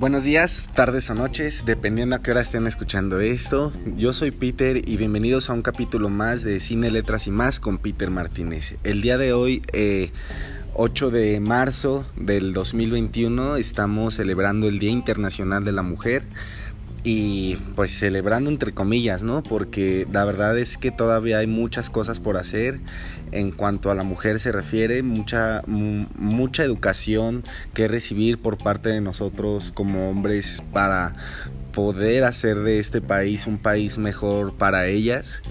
Buenos días, tardes o noches, dependiendo a qué hora estén escuchando esto. Yo soy Peter y bienvenidos a un capítulo más de Cine, Letras y más con Peter Martínez. El día de hoy, 8 eh, de marzo del 2021, estamos celebrando el Día Internacional de la Mujer y pues celebrando entre comillas, ¿no? Porque la verdad es que todavía hay muchas cosas por hacer en cuanto a la mujer se refiere, mucha mucha educación que recibir por parte de nosotros como hombres para poder hacer de este país un país mejor para ellas.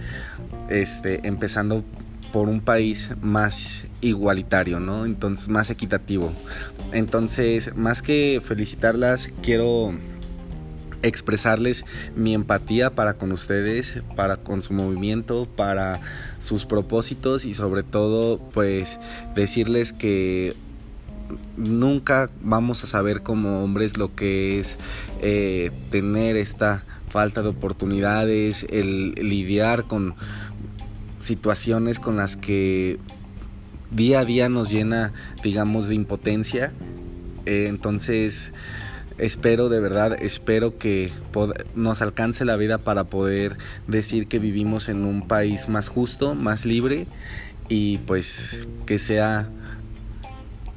Este, empezando por un país más igualitario, ¿no? Entonces, más equitativo. Entonces, más que felicitarlas, quiero expresarles mi empatía para con ustedes, para con su movimiento, para sus propósitos y sobre todo pues decirles que nunca vamos a saber como hombres lo que es eh, tener esta falta de oportunidades, el lidiar con situaciones con las que día a día nos llena digamos de impotencia. Eh, entonces espero de verdad, espero que nos alcance la vida para poder decir que vivimos en un país más justo, más libre y pues que sea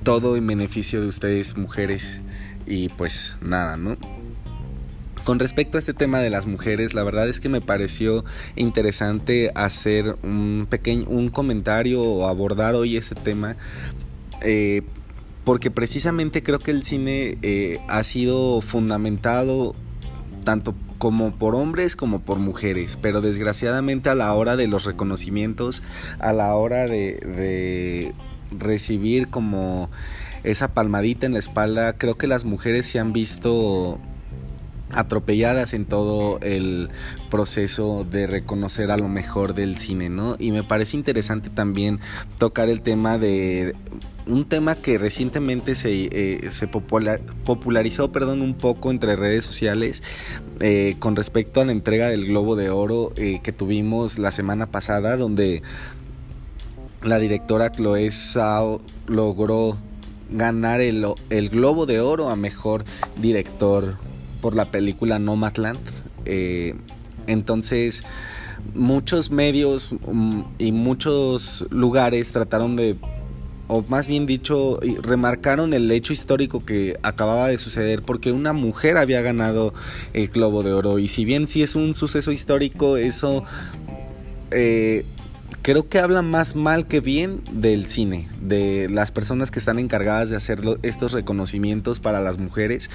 todo en beneficio de ustedes mujeres y pues nada, ¿no? Con respecto a este tema de las mujeres, la verdad es que me pareció interesante hacer un pequeño un comentario o abordar hoy este tema eh, porque precisamente creo que el cine eh, ha sido fundamentado tanto como por hombres como por mujeres, pero desgraciadamente a la hora de los reconocimientos, a la hora de, de recibir como esa palmadita en la espalda, creo que las mujeres se han visto atropelladas en todo el proceso de reconocer a lo mejor del cine, ¿no? Y me parece interesante también tocar el tema de un tema que recientemente se, eh, se popularizó perdón, un poco entre redes sociales eh, con respecto a la entrega del Globo de Oro eh, que tuvimos la semana pasada, donde la directora Chloe Zhao logró ganar el, el Globo de Oro a Mejor Director por la película Nomadland. entonces muchos medios mm, y muchos lugares trataron de o más bien dicho, remarcaron el hecho histórico que acababa de suceder porque una mujer había ganado el Globo de Oro. Y si bien sí es un suceso histórico, eso eh, creo que habla más mal que bien del cine, de las personas que están encargadas de hacer estos reconocimientos para las mujeres.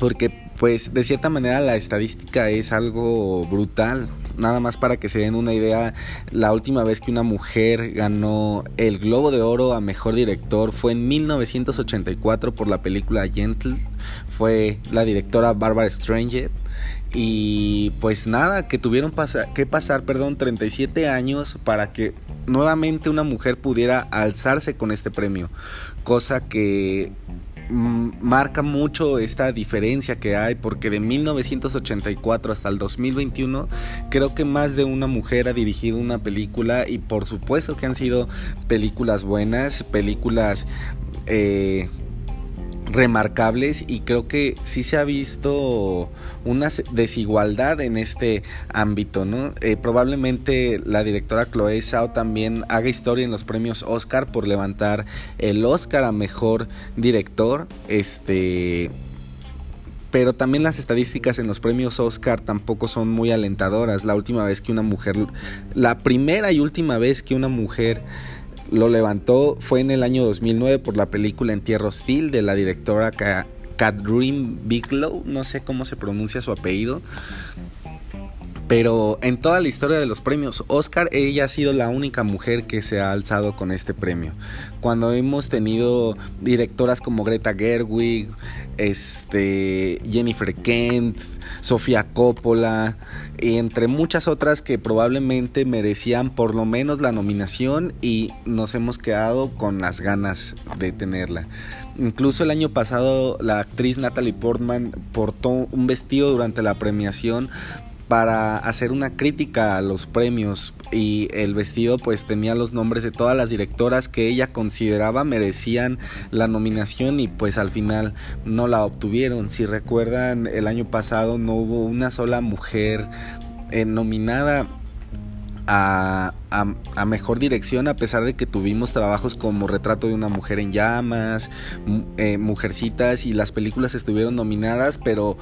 Porque pues de cierta manera la estadística es algo brutal. Nada más para que se den una idea, la última vez que una mujer ganó el Globo de Oro a Mejor Director fue en 1984 por la película Gentle. Fue la directora Barbara Stranger. Y pues nada, que tuvieron que pasar, perdón, 37 años para que nuevamente una mujer pudiera alzarse con este premio. Cosa que marca mucho esta diferencia que hay porque de 1984 hasta el 2021 creo que más de una mujer ha dirigido una película y por supuesto que han sido películas buenas, películas eh, remarcables y creo que sí se ha visto una desigualdad en este ámbito, ¿no? Eh, probablemente la directora Chloe Zhao también haga historia en los premios Oscar por levantar el Oscar a mejor director, este pero también las estadísticas en los premios Oscar tampoco son muy alentadoras. La última vez que una mujer, la primera y última vez que una mujer lo levantó fue en el año 2009 por la película Entierro Hostil de la directora Catherine Bigelow, no sé cómo se pronuncia su apellido. Pero en toda la historia de los premios Oscar, ella ha sido la única mujer que se ha alzado con este premio. Cuando hemos tenido directoras como Greta Gerwig, este, Jennifer Kent, Sofía Coppola, entre muchas otras que probablemente merecían por lo menos la nominación y nos hemos quedado con las ganas de tenerla. Incluso el año pasado la actriz Natalie Portman portó un vestido durante la premiación para hacer una crítica a los premios y el vestido pues tenía los nombres de todas las directoras que ella consideraba merecían la nominación y pues al final no la obtuvieron. Si recuerdan el año pasado no hubo una sola mujer eh, nominada a, mejor dirección a pesar de que tuvimos trabajos como Retrato de una mujer en llamas, eh, Mujercitas y las películas estuvieron nominadas, pero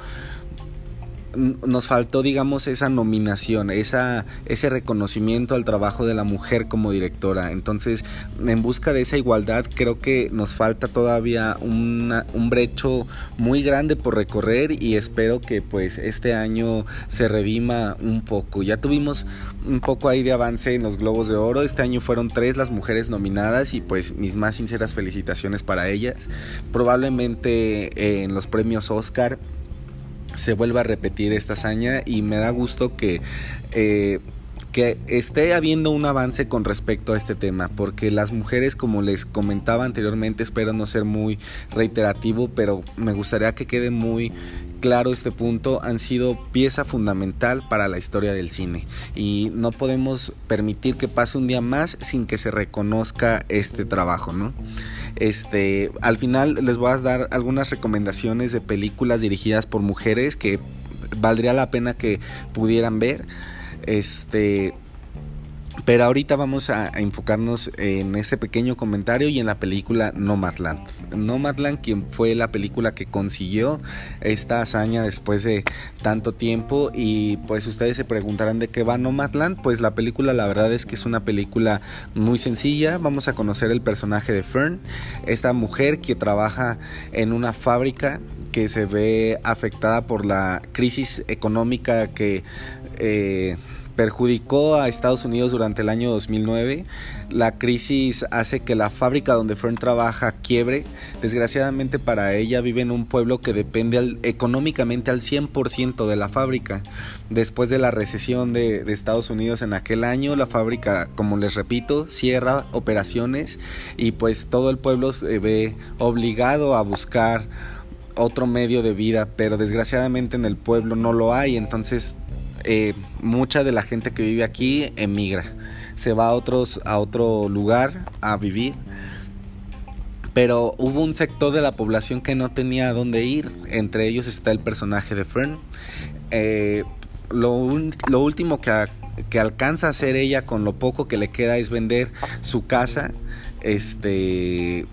nos faltó, digamos, esa nominación, esa, ese reconocimiento al trabajo de la mujer como directora. Entonces, en busca de esa igualdad, creo que nos falta todavía un brecho muy grande por recorrer y espero que pues este año se redima un poco. Ya tuvimos un poco ahí de avance en los Globos de Oro. Este año fueron tres las mujeres nominadas y pues mis más sinceras felicitaciones para ellas. Probablemente eh, en los premios Oscar se vuelva a repetir esta hazaña y me da gusto que eh, que esté habiendo un avance con respecto a este tema, porque las mujeres, como les comentaba anteriormente, espero no ser muy reiterativo, pero me gustaría que quede muy claro este punto, han sido pieza fundamental para la historia del cine y no podemos permitir que pase un día más sin que se reconozca este trabajo, ¿no? Este, al final les voy a dar algunas recomendaciones de películas dirigidas por mujeres que valdría la pena que pudieran ver. Este, pero ahorita vamos a, enfocarnos en este pequeño comentario y en la película Nomadland. Nomadland, quien fue la película que consiguió esta hazaña después de tanto tiempo. Y pues ustedes se preguntarán de qué va Nomadland. Pues la película, la verdad es que es una película muy sencilla. Vamos a conocer el personaje de Fern, esta mujer que trabaja en una fábrica que se ve afectada por la crisis económica que. Eh, perjudicó a Estados Unidos durante el año 2009. La crisis hace que la fábrica donde Fern trabaja quiebre. Desgraciadamente para ella vive en un pueblo que depende económicamente al 100% de la fábrica. Después de la recesión de, de Estados Unidos en aquel año, la fábrica, como les repito, cierra operaciones y pues todo el pueblo se ve obligado a buscar otro medio de vida, pero desgraciadamente en el pueblo no lo hay, entonces eh, mucha de la gente que vive aquí emigra, se va a, otros, a otro lugar a vivir. Pero hubo un sector de la población que no tenía dónde ir. Entre ellos está el personaje de Fern. Eh, lo, lo, último que, que, alcanza a hacer ella con lo poco que le queda es vender su casa. Este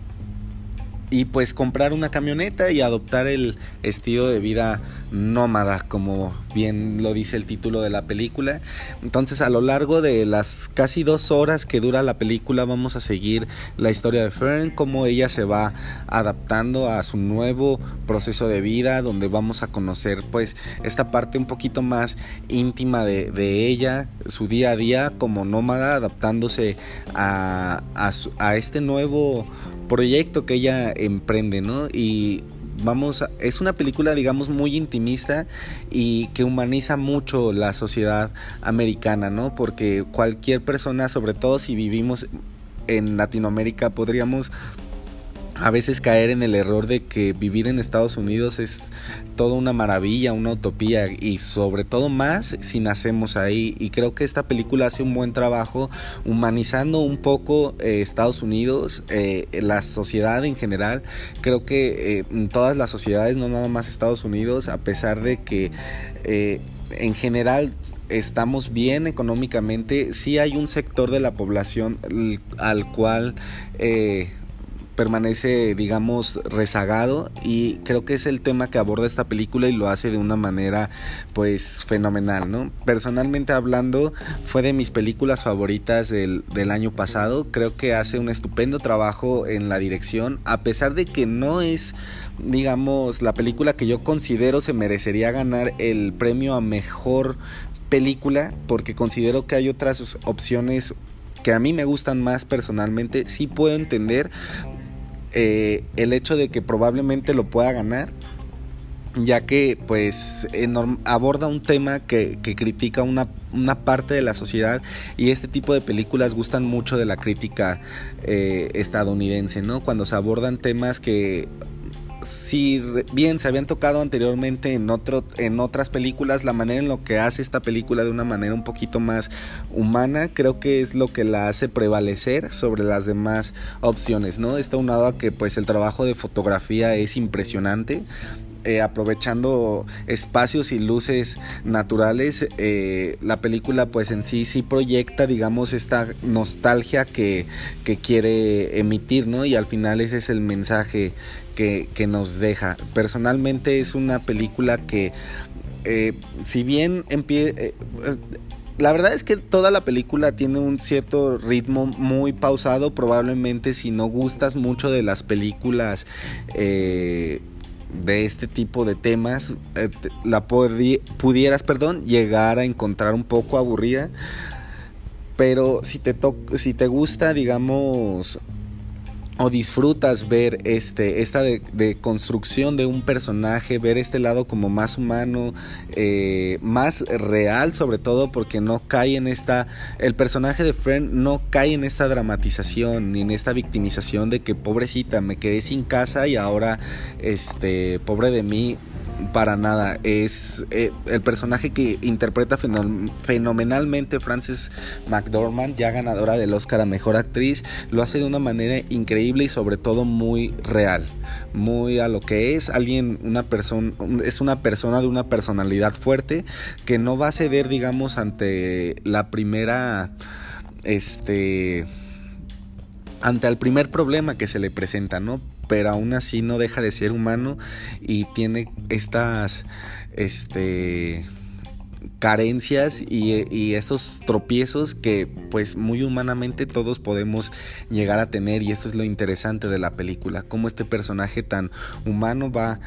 y pues comprar una camioneta y adoptar el estilo de vida nómada, como bien lo dice el título de la película. Entonces a lo largo de las casi dos horas que dura la película vamos a seguir la historia de Fern, cómo ella se va adaptando a su nuevo proceso de vida, donde vamos a conocer pues esta parte un poquito más íntima de, ella, su día a día como nómada, adaptándose a, a este nuevo proyecto que ella emprende, ¿no? Y vamos, es una película digamos muy intimista y que humaniza mucho la sociedad americana, ¿no? Porque cualquier persona, sobre todo si vivimos en Latinoamérica, podríamos a veces caer en el error de que vivir en Estados Unidos es toda una maravilla, una utopía y sobre todo más si nacemos ahí. Y creo que esta película hace un buen trabajo humanizando un poco eh, Estados Unidos, eh, la sociedad en general, creo que eh, todas las sociedades, no nada más Estados Unidos, a pesar de que en general estamos bien económicamente, sí hay un sector de la población al cual permanece, digamos, rezagado y creo que es el tema que aborda esta película y lo hace de una manera, pues, fenomenal, ¿no? Personalmente hablando, fue de mis películas favoritas del, del año pasado, creo que hace un estupendo trabajo en la dirección, a pesar de que no es, digamos, la película que yo considero se merecería ganar el premio a mejor película, porque considero que hay otras opciones que a mí me gustan más personalmente, sí puedo entender eh, el hecho de que probablemente lo pueda ganar ya que pues aborda un tema que, critica una, parte de la sociedad y este tipo de películas gustan mucho de la crítica eh, estadounidense, ¿no? Cuando se abordan temas que si bien se habían tocado anteriormente en, otro, en otras películas, la manera en lo que hace esta película de una manera un poquito más humana, creo que es lo que la hace prevalecer sobre las demás opciones, ¿no? Está unado a que pues el trabajo de fotografía es impresionante. Eh, aprovechando espacios y luces naturales, eh, la película pues en sí sí proyecta digamos esta nostalgia que, que quiere emitir, ¿no? Y al final ese es el mensaje que, nos deja. Personalmente es una película que, eh, si bien eh, la verdad es que toda la película tiene un cierto ritmo muy pausado. Probablemente si no gustas mucho de las películas eh, de este tipo de temas, la pudieras, perdón, llegar a encontrar un poco aburrida. Pero si te, si te gusta, digamos, o disfrutas ver este esta de, construcción de un personaje ver este lado como más humano eh, más real sobre todo porque no cae en esta el personaje de Friend no cae en esta dramatización ni en esta victimización de que pobrecita me quedé sin casa y ahora este pobre de mí para nada. Es eh, el personaje que interpreta fenomenalmente Frances McDormand, ya ganadora del Oscar a Mejor Actriz. Lo hace de una manera increíble y sobre todo muy real. Muy a lo que es alguien, una persona, es una persona de una personalidad fuerte que no va a ceder, digamos, ante la primera, este ante el primer problema que se le presenta, ¿no? Pero aún así no deja de ser humano y tiene estas, este, carencias y, estos tropiezos que pues muy humanamente todos podemos llegar a tener y esto es lo interesante de la película, cómo este personaje tan humano va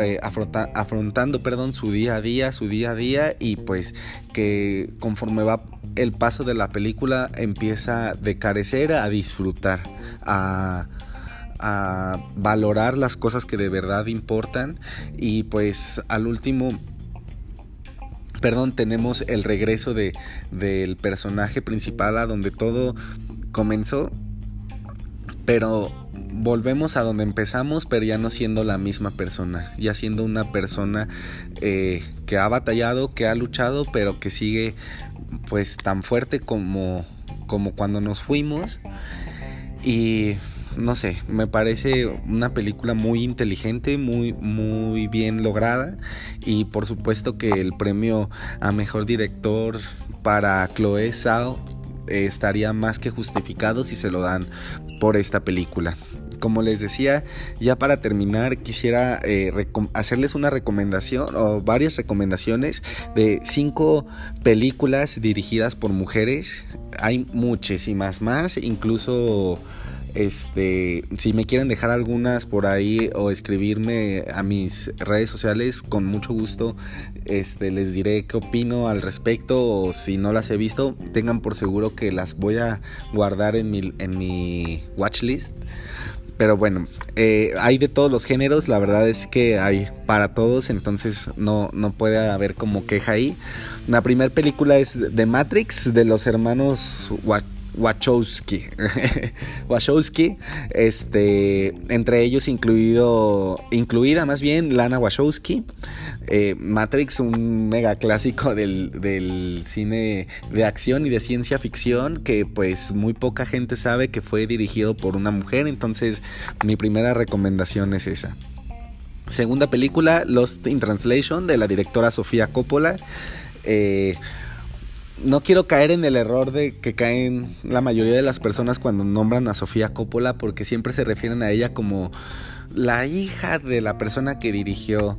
eh, afrontando perdón, su día a día, su día a día y pues que conforme va el paso de la película empieza de carecer a disfrutar, a a valorar las cosas que de verdad importan y pues al último perdón, tenemos el regreso de, del personaje principal a donde todo comenzó, pero volvemos a donde empezamos, pero ya no siendo la misma persona, ya siendo una persona eh, que ha batallado, que ha luchado, pero que sigue pues tan fuerte como, como cuando nos fuimos. Y no sé, me parece una película muy inteligente, muy, muy bien lograda y por supuesto que el premio a mejor director para Chloe Zhao eh, estaría más que justificado si se lo dan por esta película. Como les decía, ya para terminar quisiera eh, hacerles una recomendación o varias recomendaciones de cinco películas dirigidas por mujeres. Hay muchísimas más, incluso este, si me quieren dejar algunas por ahí o escribirme a mis redes sociales, con mucho gusto este, les diré qué opino al respecto o si no las he visto, tengan por seguro que las voy a guardar en mi, en mi watchlist. Pero bueno, eh, hay de todos los géneros, la verdad es que hay para todos, entonces no, no puede haber como queja ahí. La primera película es The Matrix de los hermanos Wachowski. Wachowski, este, entre ellos incluido, incluida más bien Lana Wachowski. Eh, Matrix, un mega clásico del, del, cine de acción y de ciencia ficción que pues muy poca gente sabe que fue dirigido por una mujer, entonces mi primera recomendación es esa. Segunda película, Lost in Translation, de la directora Sofía Coppola. Eh, no quiero caer en el error de que caen la mayoría de las personas cuando nombran a Sofía Coppola porque siempre se refieren a ella como la hija de la persona que dirigió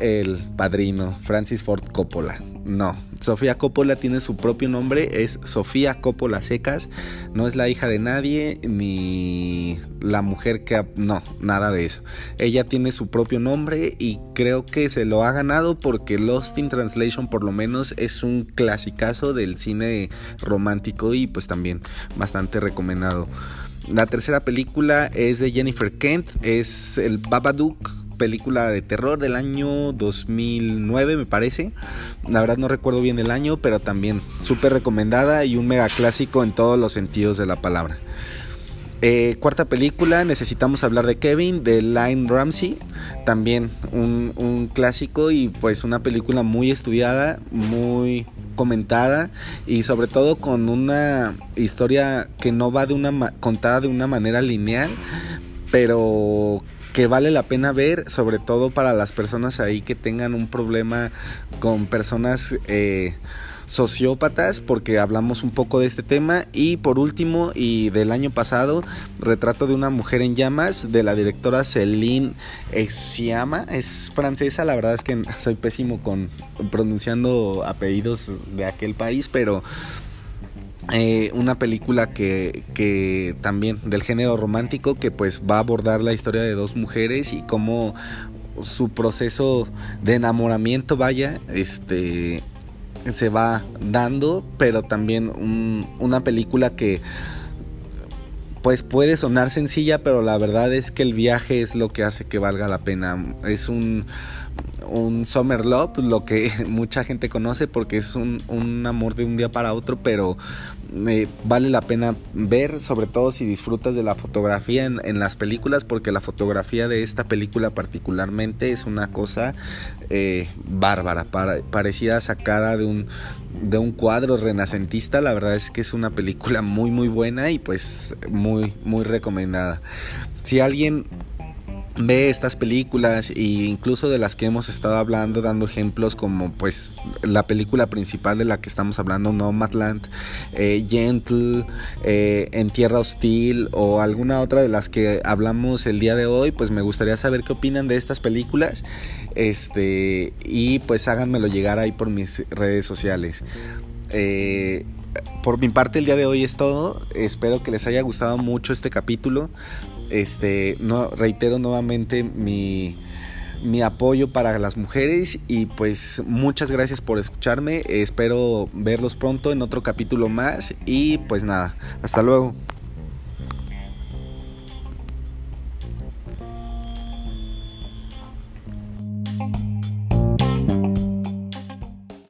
el padrino, Francis Ford Coppola. No, Sofía Coppola tiene su propio nombre, es Sofía Coppola Secas, no es la hija de nadie ni la mujer que... No, nada de eso. Ella tiene su propio nombre y creo que se lo ha ganado porque Lost in Translation por lo menos es un clasicazo del cine romántico y pues también bastante recomendado. La tercera película es de Jennifer Kent, es el Babadook película de terror del año 2009 me parece. La verdad no recuerdo bien el año, pero también súper recomendada y un mega clásico en todos los sentidos de la palabra. Eh, cuarta película, necesitamos hablar de Kevin, de Line Ramsey, también un, un, clásico y pues una película muy estudiada, muy comentada y sobre todo con una historia que no va de una contada de una manera lineal, pero que vale la pena ver, sobre todo para las personas ahí que tengan un problema con personas eh, sociópatas porque hablamos un poco de este tema. Y por último y del año pasado retrato de una mujer en llamas de la directora Céline Sciamma es francesa la verdad es que soy pésimo con pronunciando apellidos de aquel país pero eh, una película que, que, también del género romántico que pues va a abordar la historia de dos mujeres y cómo su proceso de enamoramiento vaya este se va dando, pero también una película que pues puede sonar sencilla, pero la verdad es que el viaje es lo que hace que valga la pena. Es un, un summer love, lo que mucha gente conoce porque es un, un amor de un día para otro, pero vale la pena ver, sobre todo si disfrutas de la fotografía en, las películas, porque la fotografía de esta película particularmente es una cosa eh, bárbara, parecida sacada de un, de un cuadro renacentista. La verdad es que es una película muy muy buena y pues muy muy recomendada. Si alguien ve estas películas e incluso de las que hemos estado hablando dando ejemplos como pues la película principal de la que estamos hablando Nomadland eh, Gentle eh, En Tierra Hostil o alguna otra de las que hablamos el día de hoy pues me gustaría saber qué opinan de estas películas este y pues háganmelo llegar ahí por mis redes sociales eh, por mi parte el día de hoy es todo. Espero que les haya gustado mucho este capítulo. Este, no, reitero nuevamente mi, mi apoyo para las mujeres y pues muchas gracias por escucharme. Espero verlos pronto en otro capítulo más y pues nada, hasta luego.